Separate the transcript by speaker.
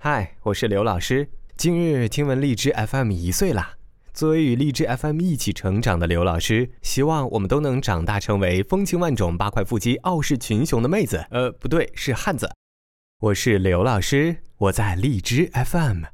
Speaker 1: 嗨我是刘老师。今日听闻荔枝 fm 一岁啦作为与荔枝 fm 一起成长的刘老师希望我们都能长大成为风情万种八块腹肌傲视群雄的妹子。呃不对是汉子。我是刘老师我在荔枝 fm